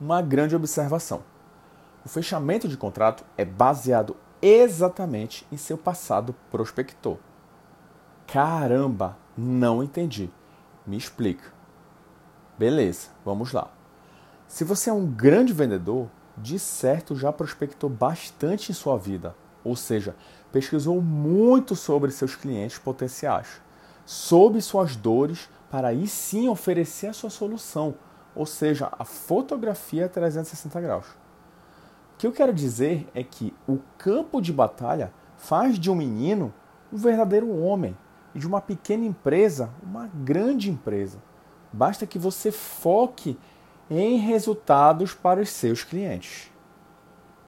uma grande observação. O fechamento de contrato é baseado exatamente em seu passado prospector. Caramba, não entendi. Me explica. Beleza, vamos lá. Se você é um grande vendedor, de certo já prospectou bastante em sua vida, ou seja, pesquisou muito sobre seus clientes potenciais, soube suas dores para aí sim oferecer a sua solução, ou seja, a fotografia 360 graus. O que eu quero dizer é que o campo de batalha faz de um menino um verdadeiro homem e de uma pequena empresa uma grande empresa. Basta que você foque em resultados para os seus clientes.